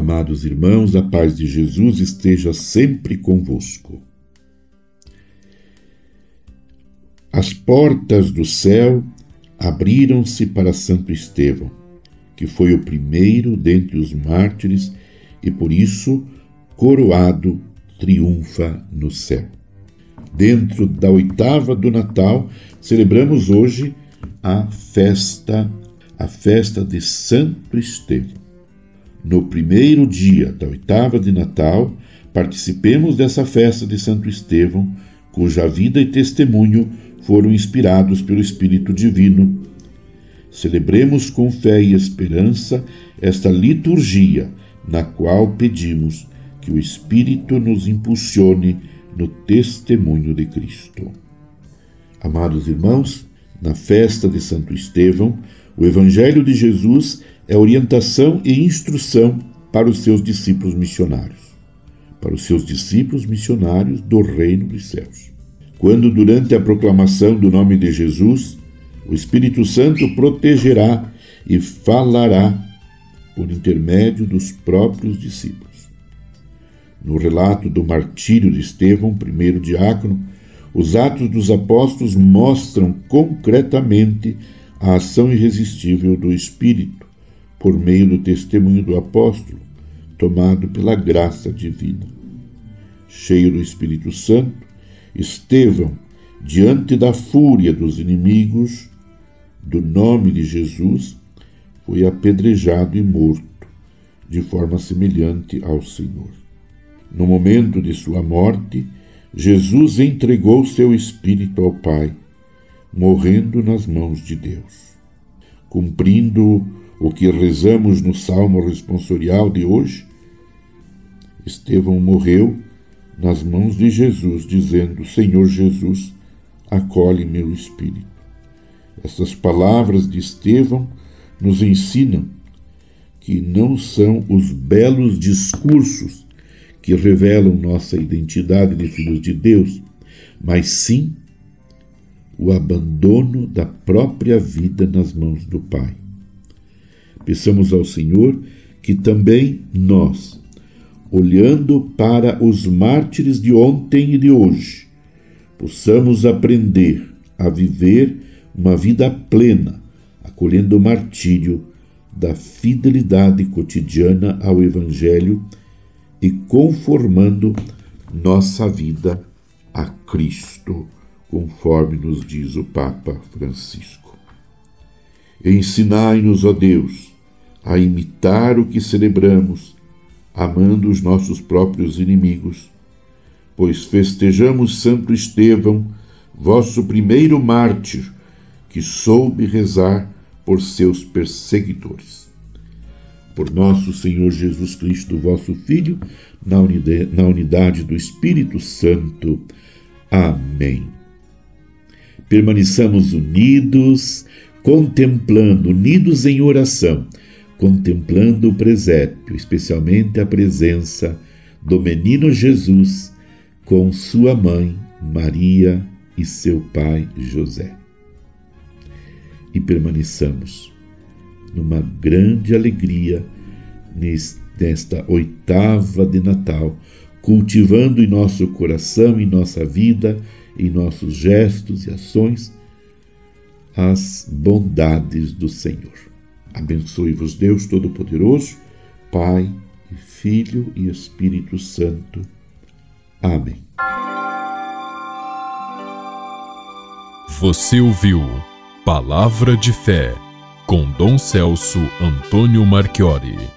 Amados irmãos, a paz de Jesus esteja sempre convosco. As portas do céu abriram-se para Santo Estevão, que foi o primeiro dentre os mártires e por isso coroado triunfa no céu. Dentro da oitava do Natal, celebramos hoje a festa, a festa de Santo Estevão. No primeiro dia da oitava de Natal, participemos dessa festa de Santo Estevão, cuja vida e testemunho foram inspirados pelo Espírito Divino. Celebremos com fé e esperança esta liturgia, na qual pedimos que o Espírito nos impulsione no testemunho de Cristo. Amados irmãos, na festa de Santo Estevão, o Evangelho de Jesus é orientação e instrução para os seus discípulos missionários, para os seus discípulos missionários do reino dos céus. Quando, durante a proclamação do nome de Jesus, o Espírito Santo protegerá e falará por intermédio dos próprios discípulos. No relato do martírio de Estevão, primeiro diácono, os Atos dos Apóstolos mostram concretamente a ação irresistível do Espírito, por meio do testemunho do apóstolo, tomado pela graça divina. Cheio do Espírito Santo, Estevão, diante da fúria dos inimigos do nome de Jesus, foi apedrejado e morto, de forma semelhante ao Senhor. No momento de sua morte, Jesus entregou seu espírito ao Pai, morrendo nas mãos de Deus. Cumprindo o que rezamos no salmo responsorial de hoje, Estevão morreu nas mãos de Jesus, dizendo: Senhor Jesus, acolhe meu espírito. Essas palavras de Estevão nos ensinam que não são os belos discursos que revelam nossa identidade de filhos de Deus, mas sim o abandono da própria vida nas mãos do Pai. Peçamos ao Senhor que também nós, olhando para os mártires de ontem e de hoje, possamos aprender a viver uma vida plena, acolhendo o martírio da fidelidade cotidiana ao Evangelho e conformando nossa vida a Cristo, conforme nos diz o Papa Francisco. Ensinai-nos, ó Deus, a imitar o que celebramos, amando os nossos próprios inimigos, pois festejamos Santo Estevão, vosso primeiro mártir, que soube rezar por seus perseguidores por nosso Senhor Jesus Cristo, vosso Filho, na unidade, na unidade do Espírito Santo. Amém. Permaneçamos unidos, contemplando, unidos em oração, contemplando o presépio, especialmente a presença do menino Jesus com sua mãe Maria e seu pai José. E permaneçamos numa grande alegria nesta oitava de Natal, cultivando em nosso coração, em nossa vida, em nossos gestos e ações, as bondades do Senhor. Abençoe-vos, Deus Todo-Poderoso, Pai, Filho e Espírito Santo. Amém. Você ouviu Palavra de Fé com Dom Celso Antônio Marchiori.